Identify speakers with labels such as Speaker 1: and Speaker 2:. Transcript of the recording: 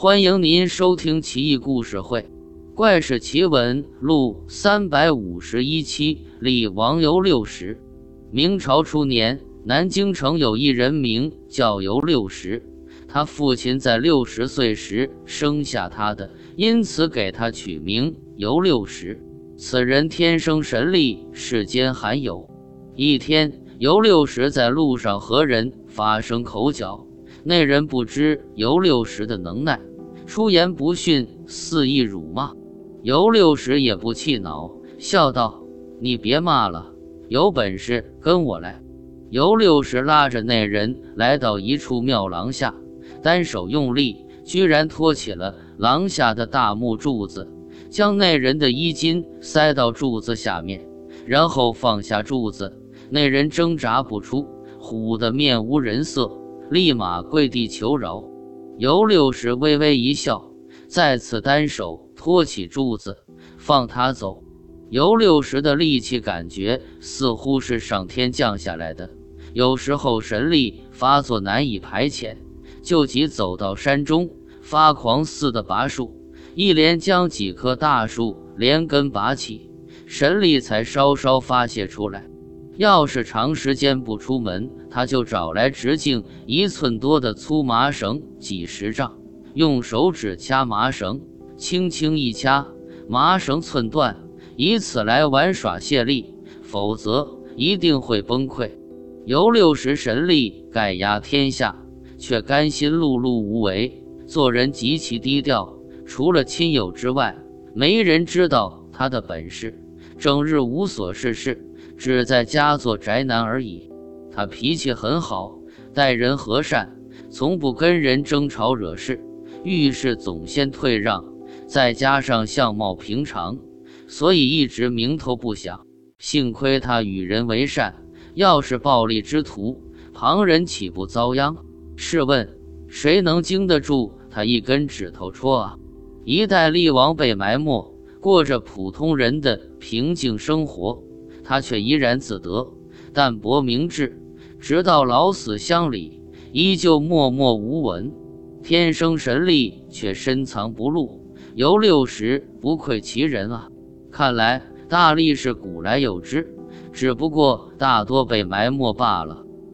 Speaker 1: 欢迎您收听《奇异故事会·怪事奇闻录》三百五十一期。立王游六十。明朝初年，南京城有一人名叫游六十，他父亲在六十岁时生下他的，因此给他取名游六十。此人天生神力，世间罕有。一天，游六十在路上和人发生口角，那人不知尤六十的能耐。出言不逊，肆意辱骂，尤六十也不气恼，笑道：“你别骂了，有本事跟我来。”尤六十拉着那人来到一处庙廊下，单手用力，居然托起了廊下的大木柱子，将那人的衣襟塞到柱子下面，然后放下柱子。那人挣扎不出，唬得面无人色，立马跪地求饶。尤六十微微一笑，再次单手托起柱子，放他走。尤六十的力气感觉似乎是上天降下来的，有时候神力发作难以排遣，就急走到山中，发狂似的拔树，一连将几棵大树连根拔起，神力才稍稍发泄出来。要是长时间不出门，他就找来直径一寸多的粗麻绳，几十丈，用手指掐麻绳，轻轻一掐，麻绳寸断，以此来玩耍泄力，否则一定会崩溃。由六十神力盖压天下，却甘心碌碌无为，做人极其低调，除了亲友之外，没人知道他的本事，整日无所事事。只在家做宅男而已。他脾气很好，待人和善，从不跟人争吵惹事，遇事总先退让。再加上相貌平常，所以一直名头不响。幸亏他与人为善，要是暴力之徒，旁人岂不遭殃？试问谁能经得住他一根指头戳啊？一代厉王被埋没，过着普通人的平静生活。他却怡然自得，淡泊明志，直到老死乡里，依旧默默无闻。天生神力却深藏不露，游六十不愧其人啊！看来大力士古来有之，只不过大多被埋没罢了。